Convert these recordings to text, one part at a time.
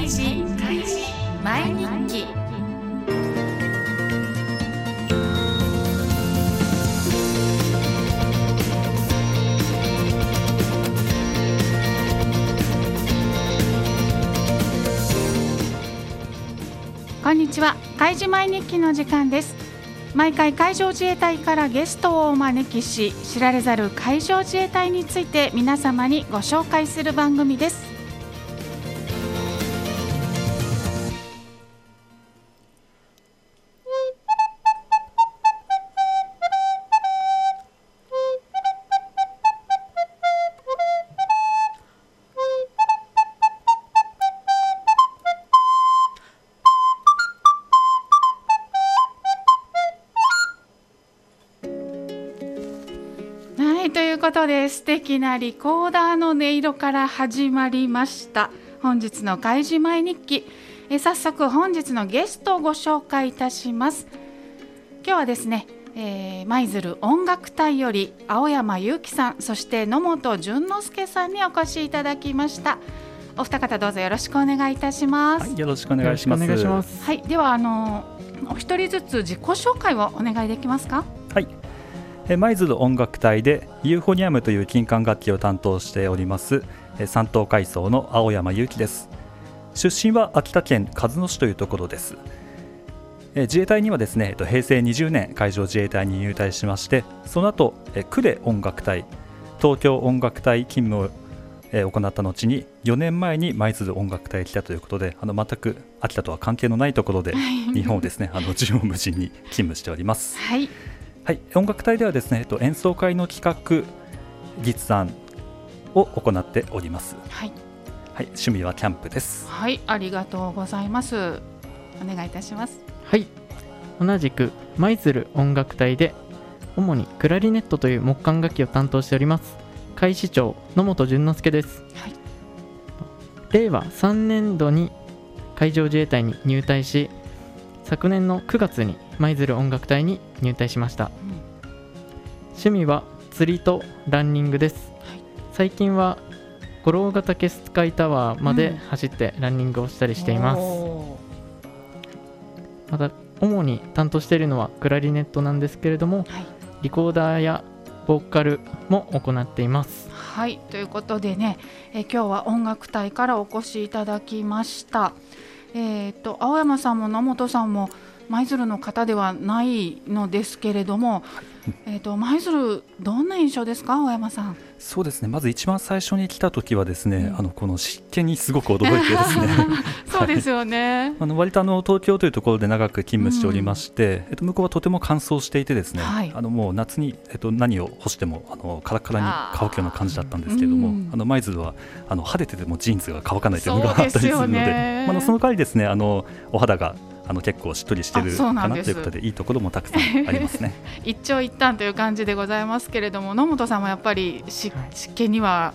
開示毎日。記こんにちは開示毎日記の時間です。毎回海上自衛隊からゲストをお招きし知られざる海上自衛隊について皆様にご紹介する番組です。はいということで素敵なリコーダーの音色から始まりました本日の開示前日記え早速本日のゲストをご紹介いたします今日はですねえー舞鶴音楽隊より青山祐樹さんそして野本淳之介さんにお越しいただきましたお二方どうぞよろしくお願いいたしますはい、よろしくお願いします。よろしくお願いします。はい、ではあのお一人ずつ自己紹介をお願いできますか？舞鶴音楽隊でユーフォニアムという金管楽器を担当しておりますえ三等階層の青山祐樹です。出身は秋田県鹿角市というところです。え自衛隊にはですね、えっと平成20年海上自衛隊に入隊しまして、その後え呉音楽隊、東京音楽隊勤務をえー行った後に4年前に舞鶴音楽隊へ来たということであの全く秋田とは関係のないところで日本をですねあの縦横無尽に勤務しております。はい、はい、音楽隊ではですね、えっと、演奏会の企画実案を行っております。はい、はい、趣味はキャンプです。はい、ありがとうございます。お願いいたします。はい。同じく舞鶴音楽隊で主にクラリネットという木管楽器を担当しております海士長野本淳之介です。はい令和3年度に海上自衛隊に入隊し昨年の9月に舞鶴音楽隊に入隊しました。趣味は釣りとランニングです。はい最近は五郎ヶ岳スカイタワーまでうん走ってランニングをしたりしています。おまた主に担当しているのはクラリネットなんですけれどもーはい、リコーダーやボーカルも行っていますはい、ということでね、え今日は音楽隊からお越しいただきました。えっ、と青山さんも野本さんも舞鶴の方ではないのですけれども、えっ、と舞鶴どんな印象ですか、青山さん。そうですね。まず一番最初に来た時はですね、うん。あのこの湿気にすごく驚いてですね。そうですよね。あの割とあの東京というところで長く勤務しておりまして、えっと向こうはとても乾燥していてですね、はい。あのもう夏にえっと何を干してもあのカラッカラに乾くような感じだったんですけれども、うん。あの舞鶴はあの晴れててもジーンズが乾かないというのがあったりするので、ねまああのその代わりですね、あのお肌があの結構しっとりしてるかなということでいいところもたくさんありますね。一長一短という感じでございますけれども野本さんもやっぱり湿気には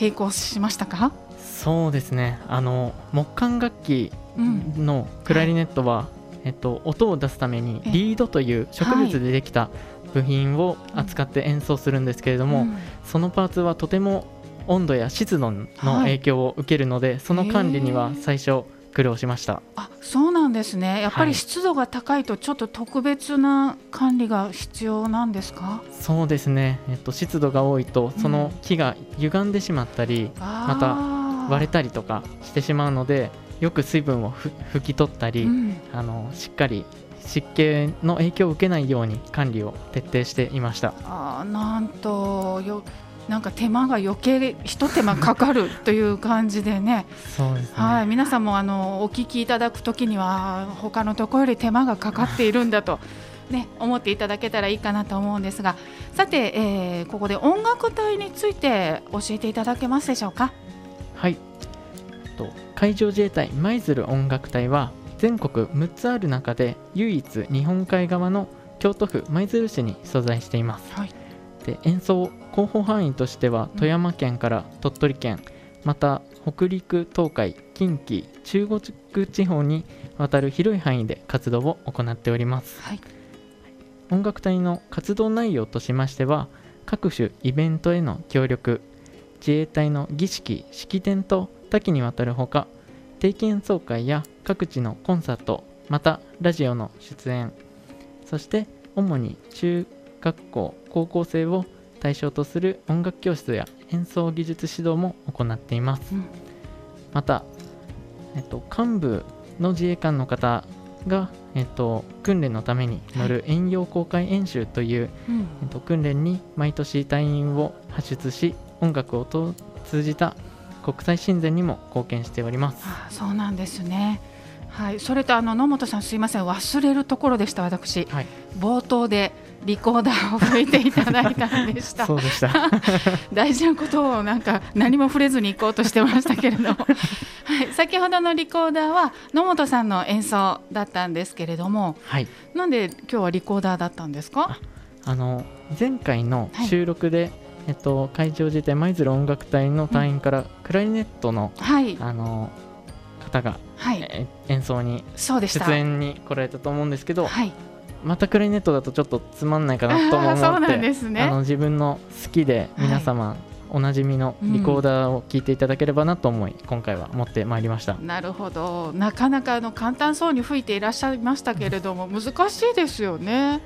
並行しましたか、そうですね。あの木管楽器うん、のクラリネットは、えっと、音を出すためにえリードという植物でできた部品を扱って演奏するんですけれども、うん。そのパーツはとても温度や湿度の影響を受けるので、その管理には最初苦労しました。あそうなんですね。やっぱりはい。湿度が高いとちょっと特別な管理が必要なんですか、そうですね、えっと、湿度が多いとその木が歪んでしまったり、また割れたりとかしてしまうのでよく水分をふ拭き取ったり、うん。あのしっかり湿気の影響を受けないように管理を徹底していました。あーなんとよなんか手間が余計一手間かかるという感じでね。そうですね。はい、皆さんもあのお聞きいただくときには他のところより手間がかかっているんだと、ね、思っていただけたらいいかなと思うんですが。さて、えーここで音楽隊について教えていただけますでしょうか？はい。えっと海上自衛隊舞鶴音楽隊は全国6つある中で唯一日本海側の京都府舞鶴市に所在しています。はい。で演奏広報範囲としては富山県から鳥取県また北陸東海近畿中国地方にわたる広い範囲で活動を行っております。はい。音楽隊の活動内容としましては各種イベントへの協力自衛隊の儀式式典と多岐にわたるほか定期演奏会や各地のコンサートまたラジオの出演そして主に中学校高校生を対象とする音楽教室や演奏技術指導も行っています、うん。また、えっと、幹部の自衛官の方が、えっと、訓練のために乗る遠洋公開演習という、うん。えっと、訓練に毎年隊員を発出し音楽を通通じた国際親善にも貢献しております。あそうなんですね。はい、それとあの野本さんすいません。忘れるところでした私。はい。冒頭でリコーダーを吹いていただいたんでした。そうでした。大事なことをなんか何も触れずに行こうとしてましたけれども、はい、先ほどのリコーダーは野本さんの演奏だったんですけれども。はい。なんで今日はリコーダーだったんですか？あの前回の収録で、えっと、会場自体舞鶴音楽隊の隊員からクラリネットの、はい。あの方が、はい。え演奏に出演に来られたと思うんですけど、はいまたクラリネットだとちょっとつまんないかなとも思ってね。あの自分の好きで皆様、おなじみのリコーダーを聴いていただければなと思い、今回は持ってまいりました。なるほど。なかなかあの簡単そうに吹いていらっしゃいましたけれども難しいですよね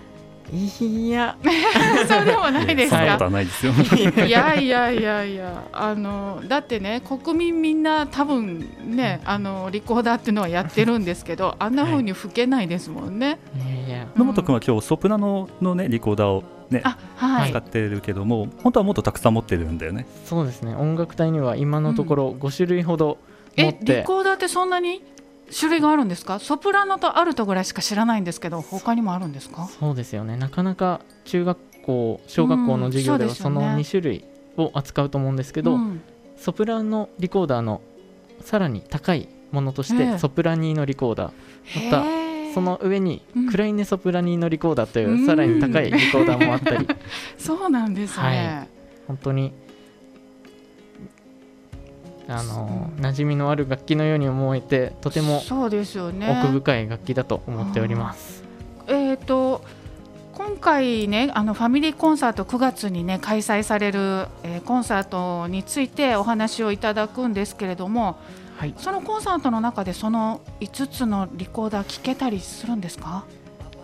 いや。そうでもないですか？いですよ。いやいやいやいやあのだってね国民みんな多分ねあのリコーダーっていうのはやってるんですけどあんな風に吹けないですもんね。い。やいや野本君は今日ソプラノのねリコーダーをねあはい、使ってるけども本当はもっとたくさん持ってるんだよね。そうですね。音楽隊には今のところ5種類ほど持えリって、コーダーってそんなに？種類があるんですか？ソプラノとアルトぐらいしか知らないんですけど他にもあるんですか？そうですよね。なかなか中学校小学校の授業ではうんその2種類を扱うと思うんですけど、うん。ソプラノリコーダーのさらに高いものとして、ええ。ソプラニーノリコーダー。またその上にうん。クライネソプラニーノリコーダーという、うんさらに高いリコーダーもあったり。そうなんですね。本当にあの馴染みのある楽器のように思えてとてもそうですよね。奥深い楽器だと思っております。えー、と今回ねあのファミリーコンサート9月にね開催される、えーコンサートについてお話をいただくんですけれどもはい、そのコンサートの中でその5つのリコーダー聞けたりするんですか？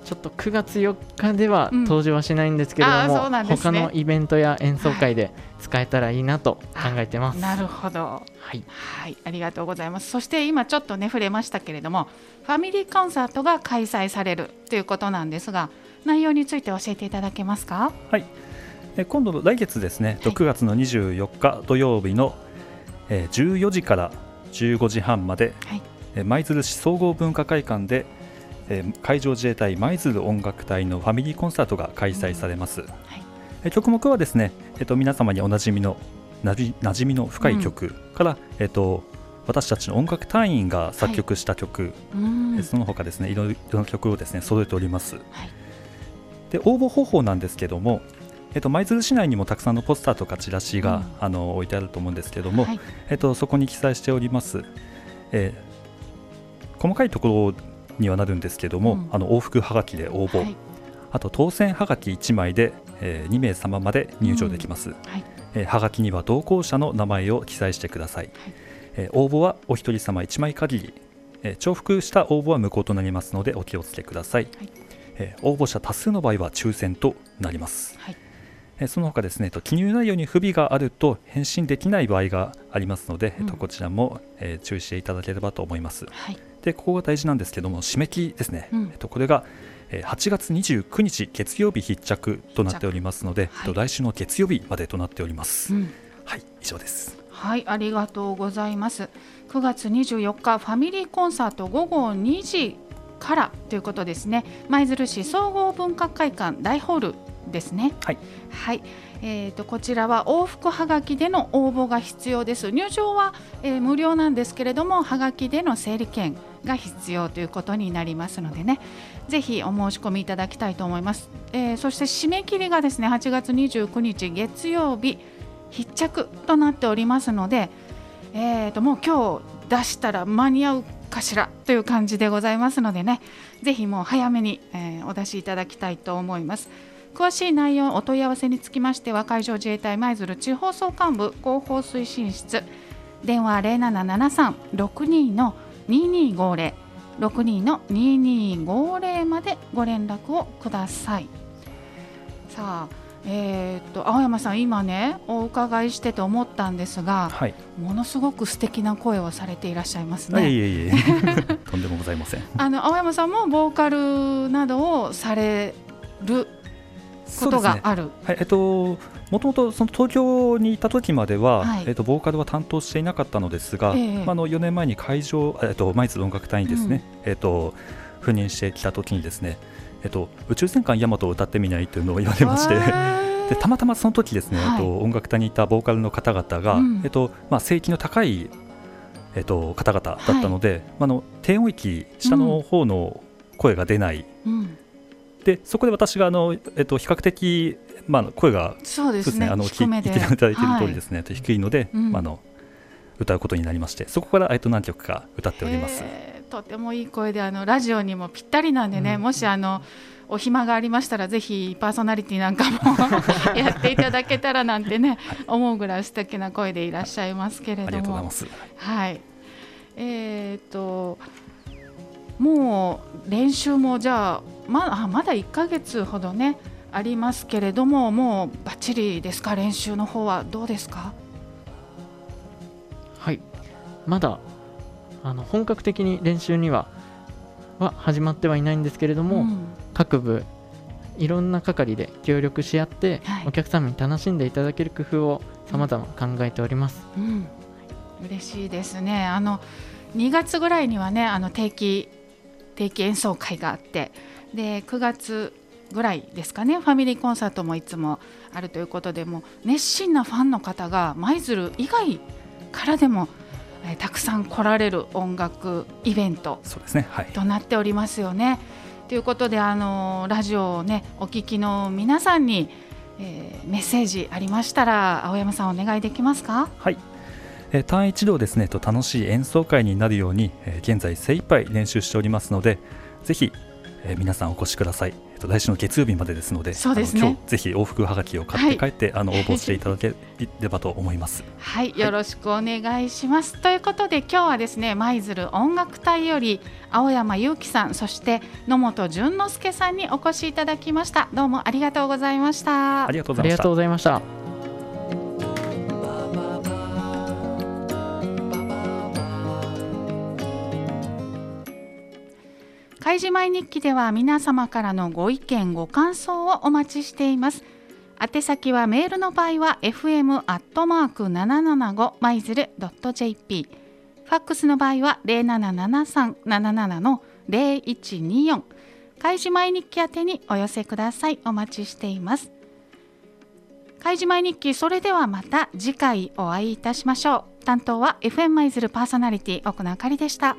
ちょっと9月4日ではうん。登場はしないんですけれども、そうなんね。他のイベントや演奏会で使えたらいいなと考えてます。なるほど。はい、はいありがとうございます。そして今ちょっとね触れましたけれどもファミリーコンサートが開催されるということなんですが内容について教えていただけますか？え今度の来月ですね、はい。9月の24日土曜日の、えー14時から15時半まではい。えー舞鶴市総合文化会館で、えー海上自衛隊舞鶴音楽隊のファミリーコンサートが開催されます、えー曲目はですね、えっと皆様におなじみのなじ馴染みの深い曲から、えっと私たちの音楽隊員が作曲した曲、うん。えーその他ですねいろいろな曲をですね揃えております、はい。で応募方法なんですけどもえっと舞鶴市内にもたくさんのポスターとかチラシが、うん。あの置いてあると思うんですけども、はい。えっと、そこに記載しております、えー細かいところにはなるんですけども、うん。あの往復はがきで応募、はい。あと当選はがき1枚で、え2名様まで入場できます、はい。えーはがきには同行者の名前を記載してください、えー応募はお一人様1枚限り、えー重複した応募は無効となりますのでお気をつけください、はい。えー応募者多数の場合は抽選となります、はい。えーその他ですね、えっと記入内容に不備があると返信できない場合がありますので、えっとうん。こちらも、えー注意していただければと思います。はいで、ここが大事なんですけども、締め切りですね、うんえっとこれが、えー8月29日月曜日必着となっておりますので、はいえっと来週の月曜日までとなっております。うんはい、以上です。はい、ありがとうございます。9月24日ファミリーコンサート午後2時からということですね。舞鶴市総合文化会館大ホールですね。はい。はい。えー、とこちらは往復はがきでの応募が必要です。入場は、えー無料なんですけれども、はがきでの整理券が必要ということになりますのでね、ぜひお申し込みいただきたいと思います。えーそして締め切りがですね、8月29日月曜日必着となっておりますので、えー、ともう今日出したら間に合うかしらという感じでございますのでね。ぜひもう早めに、えーお出しいただきたいと思います。詳しい内容お問い合わせにつきましては海上自衛隊舞鶴地方総監部広報推進室。電話0773-62の2250 62の2250までご連絡をくださいさあえー、と青山さん今ねお伺いしてて思ったんですが、はい、ものすごく素敵な声をされていらっしゃいますね。いえいえ とんでもございません。あの青山さんもボーカルなどをされることがある。ね、はい、えっともともとその東京にいた時までは、はい、えっとボーカルは担当していなかったのですが、えー、まあの4年前に会場えっと舞鶴音楽隊にですね、うん、えっと赴任してきた時にですね。えっと、宇宙戦艦ヤマトを歌ってみないというのを言われまして でたまたまその時ですね、はい、えっと、音楽隊にいたボーカルの方々が、うん、えっとまあ、正規の高い、えっと、方々だったので、はい、あの低音域下の方の声が出ない、うん、でそこで私があの、えっと、比較的、まあ、声がそうですねあの聞いていただいている通りですね、はい、低いので、うん、まあ、の歌うことになりましてそこから、えっと、何曲か歌っております。とてもいい声であのラジオにもぴったりなんでね、うん、もしあのお暇がありましたらぜひパーソナリティなんかも やっていただけたらなんてね、はい、思うぐらい素敵な声でいらっしゃいますけれども。はい。えーと、もう練習もじゃあまあまだ1か月ほどねありますけれどももうばっちりですか？練習の方はどうですか？はい。まだあの本格的に練習にはは始まってはいないんですけれども、うん、各部いろんな係で協力し合って、はい、お客様に楽しんでいただける工夫をさまざま考えております、うん、嬉しいですね。あの2月ぐらいにはねあの定期定期演奏会があってで9月ぐらいですかねファミリーコンサートもいつもあるということでも熱心なファンの方が舞鶴以外からでもえたくさん来られる音楽イベントとなっておりますよね。ということであのラジオをねお聞きの皆さんに、えー、メッセージありましたら青山さんお願いできますか？はい。えー、単一度ですねと楽しい演奏会になるように、えー、現在精一杯練習しておりますのでぜひ、えー、皆さんお越しください。と来週の月曜日までですので、そうですね。今日ぜひ往復はがきを買って帰って、はい、あの応募していただければと思います。はい、よろしくお願いします。ということで今日はですね、舞鶴音楽隊より青山祐樹さん、そして野本淳之介さんにお越しいただきました。どうもありがとうございました。ありがとうございました。開示前日記では皆様からのご意見ご感想をお待ちしています。宛先はメールの場合は fm アットマーク775マイズルドット jp ファックスの場合は077377の0124開示前日記宛てにお寄せください。お待ちしています。開示前日記それではまた次回お会いいたしましょう。担当は FM マイズルパーソナリティ奥野あかりでした。